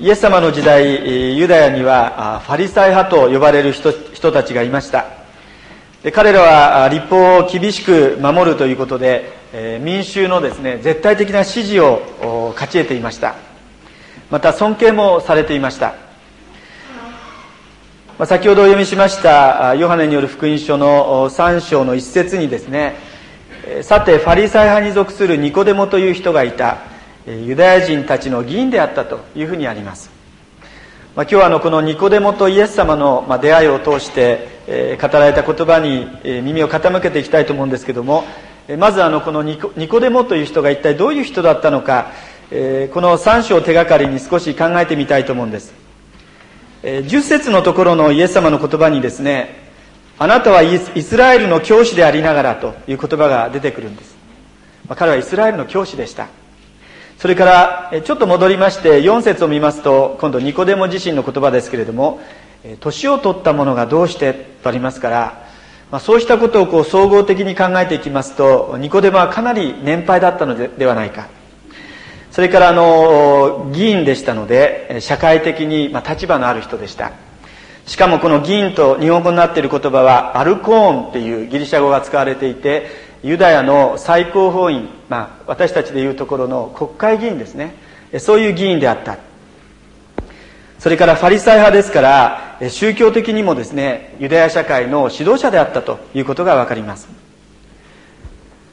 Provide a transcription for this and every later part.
イエス様の時代ユダヤにはファリサイ派と呼ばれる人人たちがいました。で彼らは立法を厳しく守るということで、え民衆のですね絶対的な支持を勝ち得ていました。また尊敬もされていました。ま先ほどお読みしましたヨハネによる福音書の3章の一節にですねさてファリサイ派に属するニコデモという人がいた。ユダヤ人たちの議員であったというふうにあります、まあ、今日はあのこのニコデモとイエス様の出会いを通して、語られた言葉に耳を傾けていきたいと思うんですけどもまずあのこのニコデモという人が一体どういう人だったのか、この3章を手がかりに少し考えてみたいと思うんです、10節のところのイエス様の言葉にですねあなたはイスラエルの教師でありながらという言葉が出てくるんです、まあ、彼はイスラエルの教師でした。それからちょっと戻りまして4節を見ますと今度ニコデモ自身の言葉ですけれども年を取った者がどうしてとありますから、まあ、そうしたことをこう総合的に考えていきますとニコデモはかなり年配だったのではないか。それからあの議員でしたので社会的にま立場のある人でした。しかもこの議員と日本語になっている言葉はアルコーンっていうギリシャ語が使われていてユダヤの最高法院、まあ、私たちでいうところの国会議員ですね。そういう議員であった。それからファリサイ派ですから宗教的にもですねユダヤ社会の指導者であったということが分かります。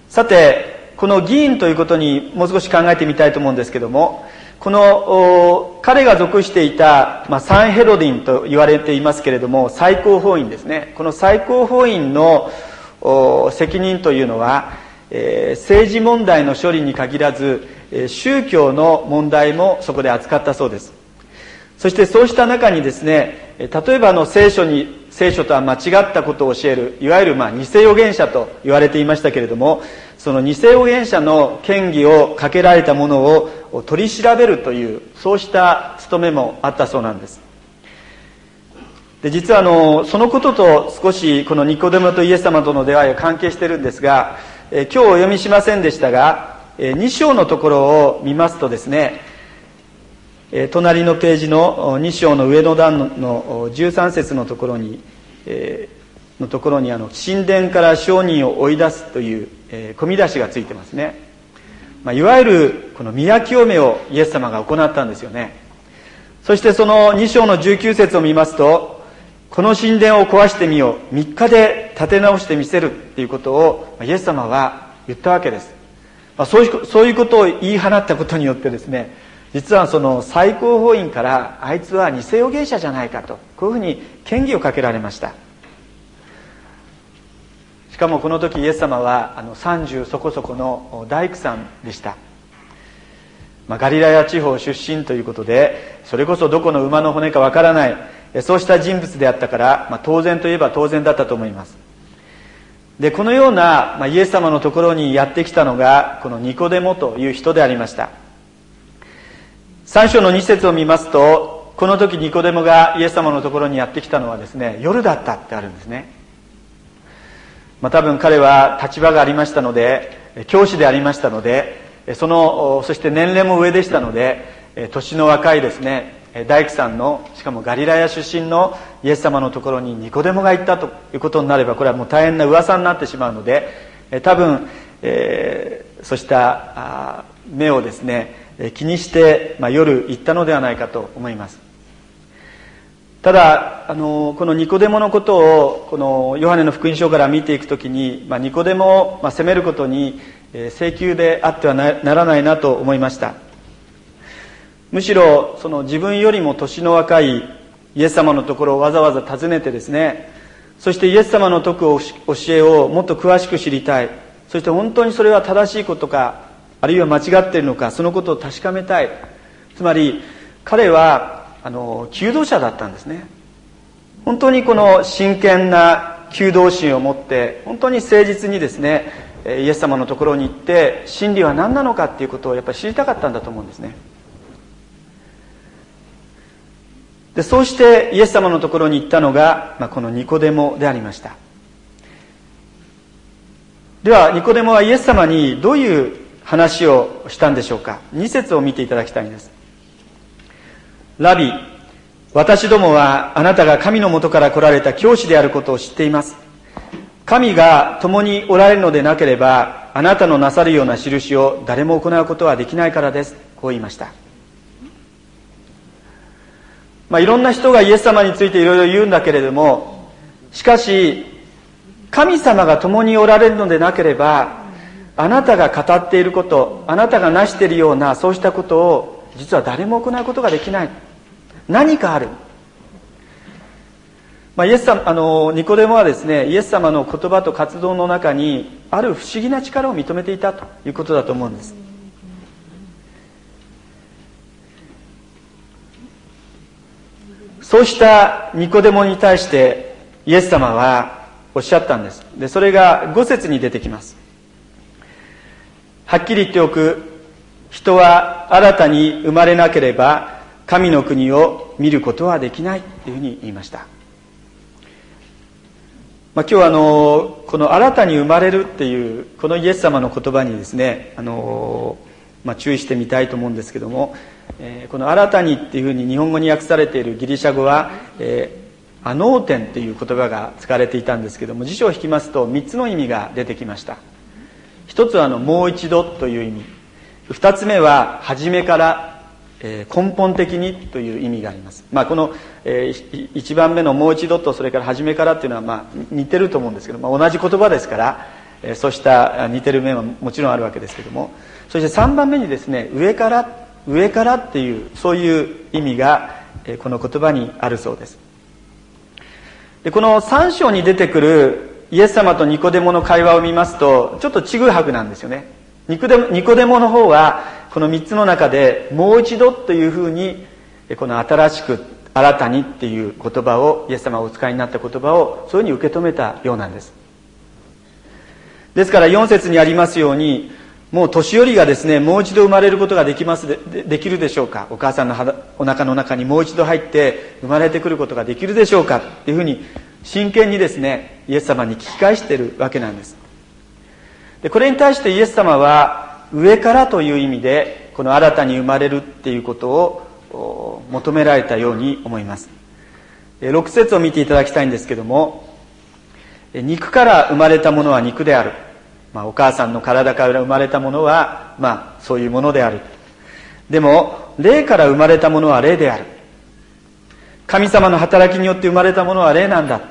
さてこの議員ということにもう少し考えてみたいと思うんですけどもこの彼が属していた、まあ、サンヘロディンと言われていますけれども最高法院ですね。この最高法院の責任というのは、えー、政治問題の処理に限らず、えー、宗教の問題もそこで扱ったそうです。そしてそうした中にですね例えばの聖書に聖書とは間違ったことを教えるいわゆるまあ偽預言者と言われていましたけれどもその偽預言者の権威をかけられたものを取り調べるというそうした務めもあったそうなんです。で実はあのそのことと少しこのニコデモとイエス様との出会いは関係してるんですが、え今日お読みしませんでしたが、え2章のところを見ますとですね、え隣のページの2章の上の段の13節のところに、えのところにあの神殿から商人を追い出すという、え込み出しがついてますね、まあ、いわゆるこの宮清めをイエス様が行ったんですよね。そしてその2章の19節を見ますとこの神殿を壊してみよう。3日で建て直してみせるっていうことをイエス様は言ったわけです、ま、そういうそういうことを言い放ったことによってですね実はその最高法院からあいつは偽預言者じゃないかとこういうふうに嫌疑をかけられました。しかもこの時イエス様はあの30そこそこの大工さんでした、まあ、ガリラヤ地方出身ということでそれこそどこの馬の骨かわからないそうした人物であったから、まあ、当然といえば当然だったと思います。でこのような、まあ、イエス様のところにやってきたのがこのニコデモという人でありました。3章の2節を見ますとこの時ニコデモがイエス様のところにやってきたのはですね夜だったってあるんですね、まあ、多分彼は立場がありましたので教師でありましたのでそのそして年齢も上でしたので年の若いですね大工さんのしかもガリラヤ出身のイエス様のところにニコデモが行ったということになればこれはもう大変な噂になってしまうので多分、えー、そうした目をですね気にして、まあ、夜行ったのではないかと思います。ただあのこのニコデモのことをこのヨハネの福音書から見ていくときに、まあ、ニコデモを、ま、責めることに請求であってはならないなと思いました。むしろその自分よりも年の若いイエス様のところをわざわざ訪ねてですねそしてイエス様の説く教えをもっと詳しく知りたい。そして本当にそれは正しいことかあるいは間違っているのかそのことを確かめたい。つまり彼はあの求道者だったんですね。本当にこの真剣な求道心を持って本当に誠実にですねイエス様のところに行って真理は何なのかっていうことをやっぱり知りたかったんだと思うんですね。でそうしてイエス様のところに行ったのが、まあ、このニコデモでありました。ではニコデモはイエス様にどういう話をしたんでしょうか。2節を見ていただきたいんです。ラビ私どもはあなたが神のもとから来られた教師であることを知っています。神が共におられるのでなければあなたのなさるような印を誰も行うことはできないからです。こう言いました。まあ、いろんな人がイエス様についていろいろ言うんだけれどもしかし神様が共におられるのでなければあなたが語っていることあなたが成しているようなそうしたことを実は誰も行うことができない。何かある、まあ、イエス様あのニコデモはですねイエス様の言葉と活動の中にある不思議な力を認めていたということだと思うんです。そうしたニコデモに対してイエス様はおっしゃったんです。でそれが5節に出てきます。はっきり言っておく。人は新たに生まれなければ神の国を見ることはできない。というふうに言いました、まあ、今日はあのこの新たに生まれるっていうこのイエス様の言葉にですねあの、まあ、注意してみたいと思うんですけども、えー、この「新たに」っていうふうに日本語に訳されているギリシャ語は、えー、アノーテンっていう言葉が使われていたんですけども辞書を引きますと3つの意味が出てきました。一つはあのもう一度という意味。二つ目は初めから、えー、根本的にという意味があります、まあ、この、えー、一番目のもう一度とそれから初めからっていうのは、まあ、似てると思うんですけど、まあ、同じ言葉ですから、えー、そうした似てる面はもちろんあるわけですけども。そして3番目にですね上から上からっていうそういう意味が、この言葉にあるそうです。でこの3章に出てくるイエス様とニコデモの会話を見ますとちょっとちぐはぐなんですよね。ニコデモニコデモの方はこの3つの中でもう一度というふうにこの新しく新たにっていう言葉をイエス様がお使いになった言葉をそういうふうに受け止めたようなんです。ですから4節にありますようにもう年寄りがですねもう一度生まれることができますでできるでしょうか？お母さんのお腹の中にもう一度入って生まれてくることができるでしょうか？っていうふうに真剣にですねイエス様に聞き返してるわけなんです。でこれに対してイエス様は上からという意味でこの新たに生まれるっていうことを求められたように思います。6節を見ていただきたいんですけども肉から生まれたものは肉である、まあ、お母さんの体から生まれたものは、まあ、そういうものである。でも霊から生まれたものは霊である。神様の働きによって生まれたものは霊なんだ。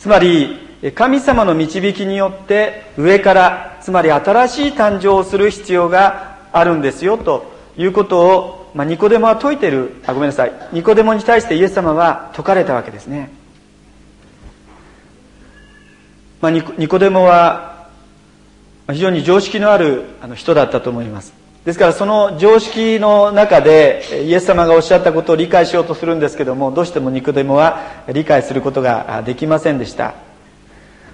つまり神様の導きによって上からつまり新しい誕生をする必要があるんですよということを、まあ、ニコデモは説いてる。あごめんなさい。ニコデモに対してイエス様は説かれたわけですね、まあ、ニコデモは非常に常識のある人だったと思います。ですからその常識の中でイエス様がおっしゃったことを理解しようとするんですけどもどうしてもニコデモは理解することができませんでした。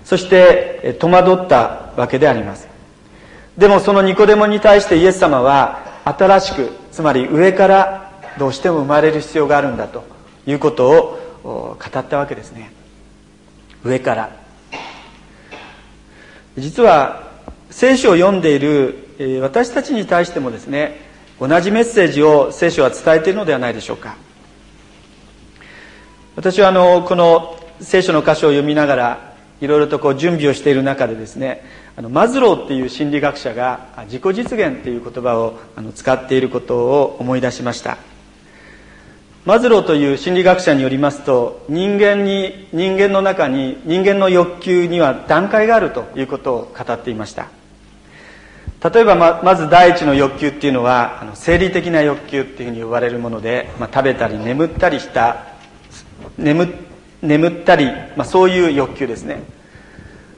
そして戸惑ったわけであります。でもそのニコデモに対してイエス様は新しくつまり上からどうしても生まれる必要があるんだということを語ったわけですね。上から。実は聖書を読んでいる私たちに対してもですね同じメッセージを聖書は伝えているのではないでしょうか。私はあのこの聖書の箇所を読みながらいろいろとこう準備をしている中でですねあのマズローっていう心理学者が自己実現っていう言葉をあの使っていることを思い出しました。マズローという心理学者によりますと人間に人間の中に人間の欲求には段階があるということを語っていました。例えばままず第一の欲求っていうのはあの生理的な欲求っていうふうに呼ばれるもので、まあ、食べたり眠ったりした眠眠ったり、まあ、そういう欲求ですね、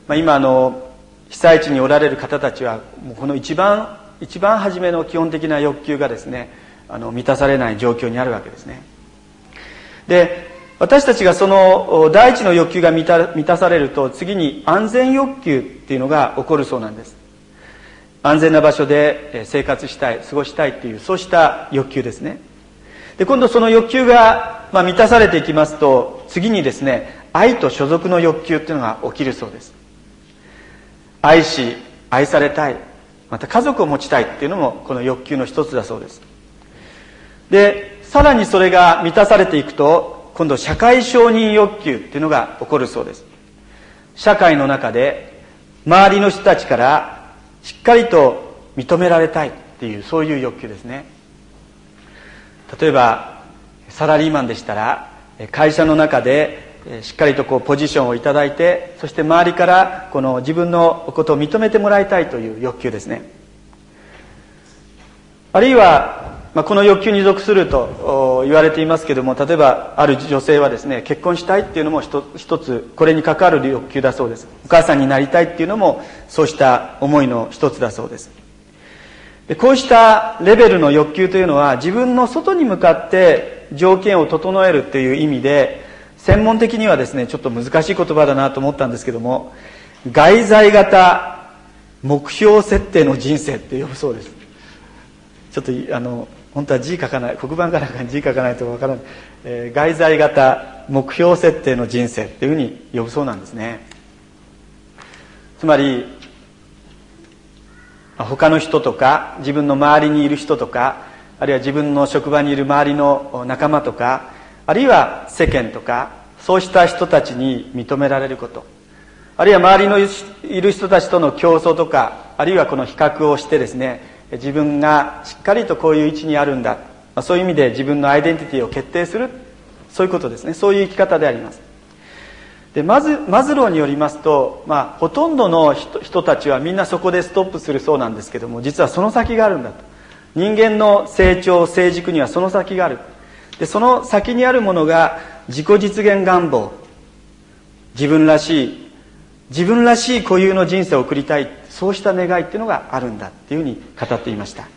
まあ、今あの被災地におられる方たちはもうこの一番一番初めの基本的な欲求がですねあの満たされない状況にあるわけですね。で私たちがその第一の欲求が満た満たされると次に安全欲求っていうのが起こるそうなんです。安全な場所で生活したい過ごしたいっていうそうした欲求ですね。で今度その欲求が、まあ、満たされていきますと次にですね愛と所属の欲求っていうのが起きるそうです。愛し愛されたいまた家族を持ちたいっていうのもこの欲求の一つだそうです。でさらにそれが満たされていくと今度社会承認欲求っていうのが起こるそうです。社会の中で周りの人たちからしっかりと認められたいっていうそういう欲求ですね。例えばサラリーマンでしたら会社の中でしっかりとこうポジションを頂いてそして周りからこの自分のことを認めてもらいたいという欲求ですね。あるいは、まあ、この欲求に属すると言われていますけれども例えばある女性はですね結婚したいっていうのも一つこれに関わる欲求だそうです。お母さんになりたいっていうのもそうした思いの一つだそうです。でこうしたレベルの欲求というのは自分の外に向かって条件を整えるっていう意味で専門的にはですねちょっと難しい言葉だなと思ったんですけども外在型目標設定の人生って呼ぶそうです。ちょっとあの本当は字書かない黒板かなんかに字書かないとわからない、えー、外在型目標設定の人生っていうふうに呼ぶそうなんですね。つまり他の人とか自分の周りにいる人とかあるいは自分の職場にいる周りの仲間とかあるいは世間とかそうした人たちに認められること。あるいは周りのいる人たちとの競争とかあるいはこの比較をしてですね自分がしっかりとこういう位置にあるんだ、ま、そういう意味で自分のアイデンティティを決定する。そういうことですね。そういう生き方であります。でまずマズローによりますと、まあ、ほとんどの人たちはみんなそこでストップするそうなんですけども実はその先があるんだと。人間の成長成熟にはその先がある。でその先にあるものが自己実現願望。自分らしい自分らしい固有の人生を送りたい。そうした願いっていうのがあるんだっていうふうに語っていました。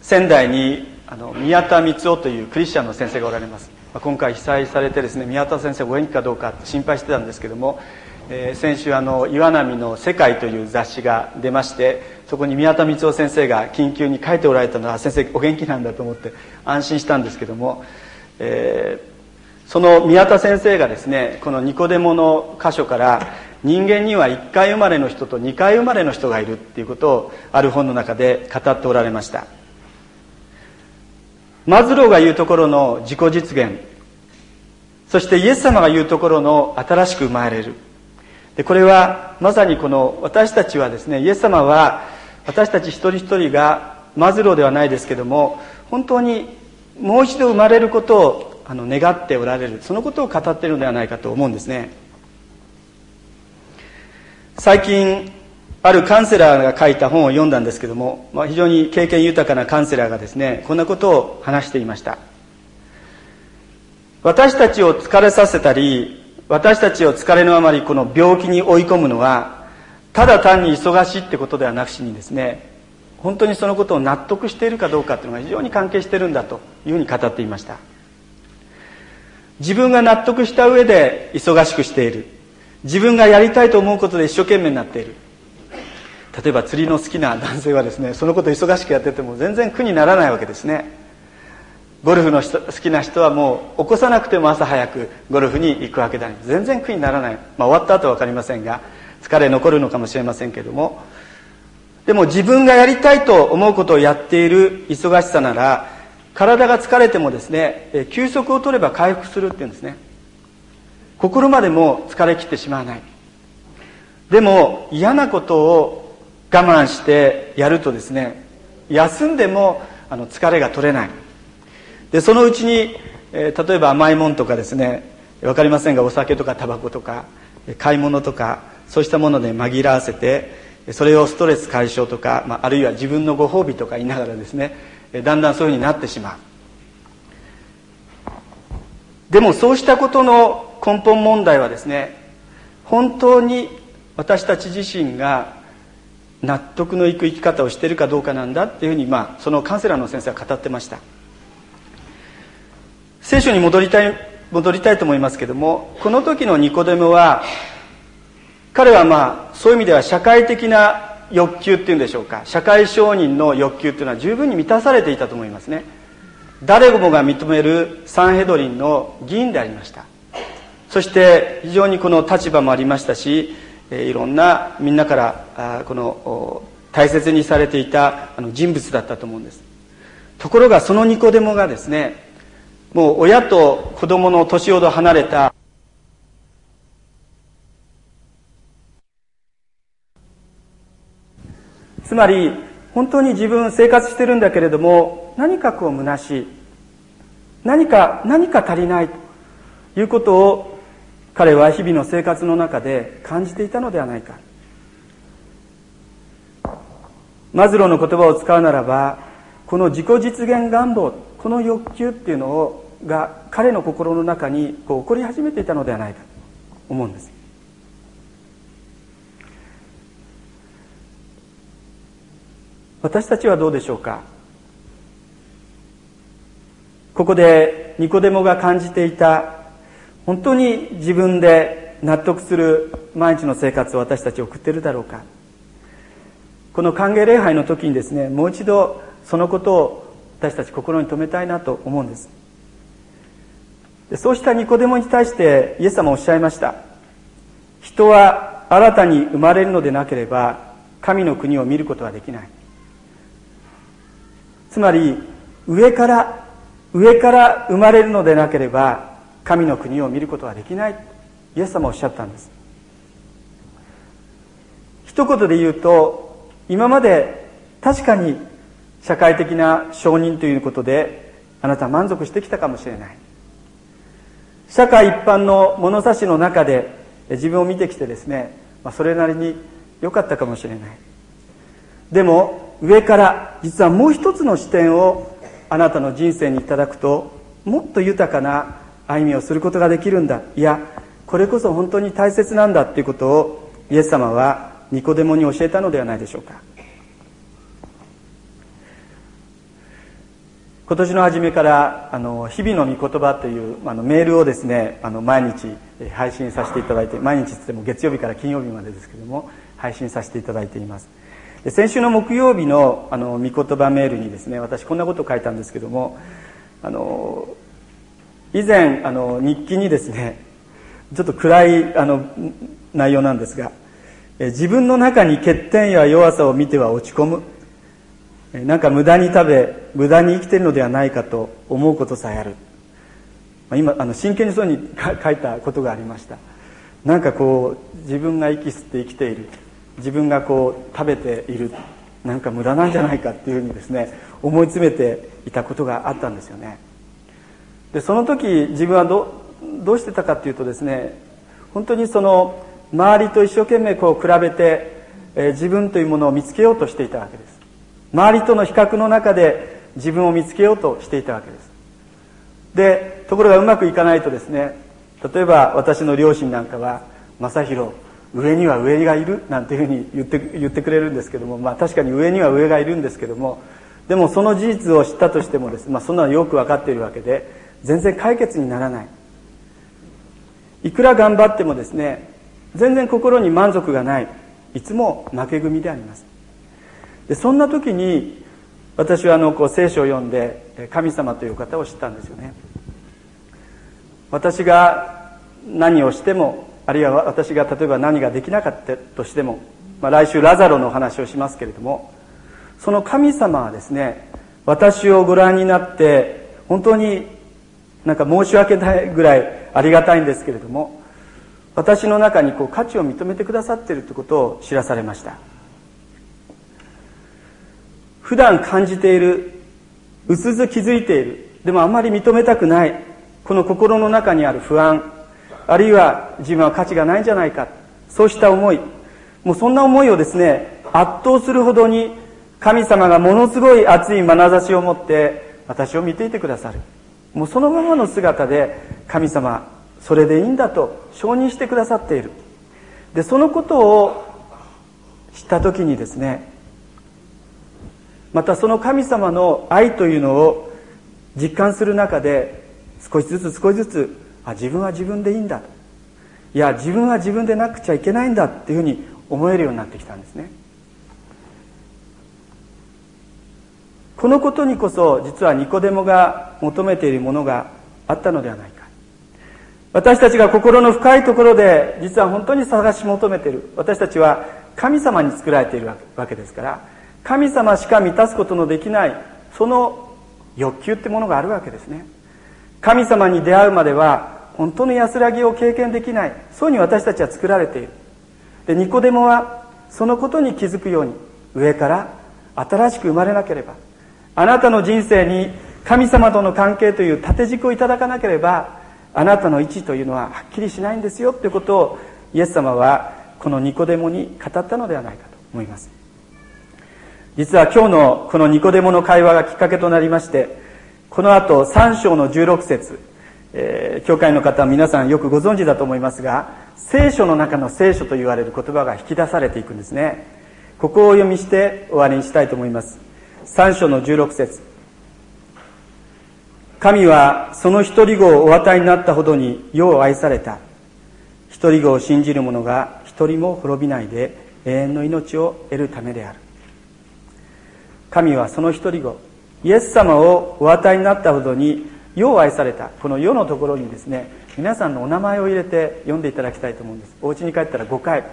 仙台にあの宮田光夫というクリスチャンの先生がおられます。今回被災されてですね宮田先生お元気かどうか心配してたんですけどもえー、先週あの岩波の「世界」という雑誌が出ましてそこに宮田光夫先生が緊急に書いておられたのは先生お元気なんだと思って安心したんですけども、えー、その宮田先生がですねこのニコデモの箇所から人間には1回生まれの人と2回生まれの人がいるっていうことをある本の中で語っておられました。マズローが言うところの自己実現そしてイエス様が言うところの新しく生まれる。でこれはまさにこの私たちはですねイエス様は私たち一人一人がマズローではないですけども本当にもう一度生まれることをあの願っておられるそのことを語っているのではないかと思うんですね。最近あるカウンセラーが書いた本を読んだんですけども、まあ、非常に経験豊かなカウンセラーがですねこんなことを話していました。私たちを疲れさせたり私たちを疲れのあまりこの病気に追い込むのはただ単に忙しいってことではなくしにですね本当にそのことを納得しているかどうかっていうのが非常に関係しているんだというふうに語っていました。自分が納得した上で忙しくしている。自分がやりたいと思うことで一生懸命になっている。例えば釣りの好きな男性はですねそのこと忙しくやってても全然苦にならないわけですね。ゴルフの好きな人はもう起こさなくても朝早くゴルフに行くわけだ。全然苦にならない、まあ、終わった後は分かりませんが疲れ残るのかもしれませんけども。でも自分がやりたいと思うことをやっている忙しさなら体が疲れてもですね休息を取れば回復するっていうんですね。心までも疲れ切ってしまわない。でも嫌なことを我慢してやるとですね休んでもあの疲れが取れない。でそのうちに、えー、例えば甘いもんとかですね分かりませんがお酒とかタバコとか買い物とかそうしたもので紛らわせてそれをストレス解消とか、まあ、あるいは自分のご褒美とか言いながらですねだんだんそういうふうになってしまう。でもそうしたことの根本問題はですね本当に私たち自身が納得のいく生き方をしているかどうかなんだっていうふうに、まあ、そのカウンセラーの先生は語ってました。聖書に戻りたい戻りたいと思いますけどもこの時のニコデモは彼はまあそういう意味では社会的な欲求っていうんでしょうか。社会承認の欲求っていうのは十分に満たされていたと思いますね。誰もが認めるサンヘドリンの議員でありました。そして非常にこの立場もありましたしいろんなみんなからこの大切にされていた人物だったと思うんです。ところがそのニコデモがですねもう親と子供の年ほど離れたつまり本当に自分生活してるんだけれども何かこう虚しい。何か何か足りないということを彼は日々の生活の中で感じていたのではないか。マズローの言葉を使うならばこの自己実現願望この欲求っていうのをが彼の心の中にこう起こり始めていたのではないかと思うんです。私たちはどうでしょうか？ここでニコデモが感じていた本当に自分で納得する毎日の生活を私たち送っているだろうか？この歓迎礼拝の時にですねもう一度そのことを私たち心に留めたいなと思うんです。そうしたニコデモに対してイエス様おっしゃいました。人は新たに生まれるのでなければ神の国を見ることはできない。つまり上から上から生まれるのでなければ神の国を見ることはできない。イエス様おっしゃったんです。一言で言うと今まで確かに社会的な承認ということであなた満足してきたかもしれない。社会一般の物差しの中で自分を見てきてですね、まあ、それなりに良かったかもしれない。でも上から実はもう一つの視点をあなたの人生にいただくともっと豊かな歩みをすることができるんだ。いやこれこそ本当に大切なんだっていうことをイエス様はニコデモに教えたのではないでしょうか。今年の初めからあの日々の御言葉というあのメールをですねあの毎日配信させていただいて毎日つっても月曜日から金曜日までですけども配信させていただいています。先週の木曜日のあの御言葉メールにですね私こんなことを書いたんですけどもあの以前あの日記にですねちょっと暗いあの内容なんですが自分の中に欠点や弱さを見ては落ち込む。なんか無駄に食べ無駄に生きてるのではないかと思うことさえある。今あの真剣にそうに書いたことがありました。なんかこう自分が息吸って生きている。自分がこう食べているなんか無駄なんじゃないかっていうふうにですね思い詰めていたことがあったんですよね。でその時自分はどどうしてたかっていうとですね本当にその周りと一生懸命こう比べて、えー、自分というものを見つけようとしていたわけです。周りとの比較の中で自分を見つけようとしていたわけです。でところがうまくいかないとですね例えば私の両親なんかは「正弘上には上がいる」なんていうふうに言って言ってくれるんですけども、まあ、確かに上には上がいるんですけどもでもその事実を知ったとしてもですね、まあ、そんなのよく分かっているわけで全然解決にならない。いくら頑張ってもですね全然心に満足がない。いつも負け組であります。でそんな時に私はあのこう聖書を読んで神様という方を知ったんですよね。私が何をしてもあるいは私が例えば何ができなかったとしても、まあ、来週ラザロの話をしますけれどもその神様はですね私をご覧になって本当になんか申し訳ないぐらいありがたいんですけれども私の中にこう価値を認めてくださっているということを知らされました。普段感じているうすず気づいているでもあまり認めたくないこの心の中にある不安あるいは自分は価値がないんじゃないか。そうした思い。もうそんな思いをですね圧倒するほどに神様がものすごい熱い眼差しを持って私を見ていてくださる。もうそのままの姿で神様それでいいんだと承認してくださっている。でそのことを知った時にですねまたその神様の愛というのを実感する中で少しずつ少しずつあ自分は自分でいいんだいや自分は自分でなくちゃいけないんだっていうふうに思えるようになってきたんですね。このことにこそ実はニコデモが求めているものがあったのではないか。私たちが心の深いところで実は本当に探し求めている。私たちは神様に作られているわけですから神様しか満たすことのできないその欲求ってものがあるわけですね。神様に出会うまでは本当の安らぎを経験できない。そうに私たちは作られている。でニコデモはそのことに気づくように上から新しく生まれなければあなたの人生に神様との関係という縦軸をいただかなければあなたの位置というのははっきりしないんですよということをイエス様はこのニコデモに語ったのではないかと思います。実は今日のこのニコデモの会話がきっかけとなりましてこの後3章の16節。えー、教会の方は皆さんよくご存知だと思いますが聖書の中の聖書と言われる言葉が引き出されていくんですね。ここをお読みして終わりにしたいと思います。3章の16節。神はその一人子をお与えになったほどに世を愛された。一人子を信じる者が一人も滅びないで永遠の命を得るためである。神はその一人子イエス様をお与えになったほどに世を愛されたこの世のところにですね皆さんのお名前を入れて読んでいただきたいと思うんです。お家に帰ったら5回。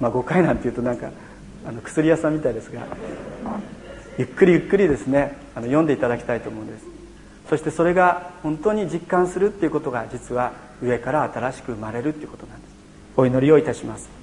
まあ5回なんていうとなんかあの薬屋さんみたいですがゆっくりゆっくりですねあの読んでいただきたいと思うんです。そしてそれが本当に実感するっていうことが実は上から新しく生まれるっていうことなんです。お祈りをいたします。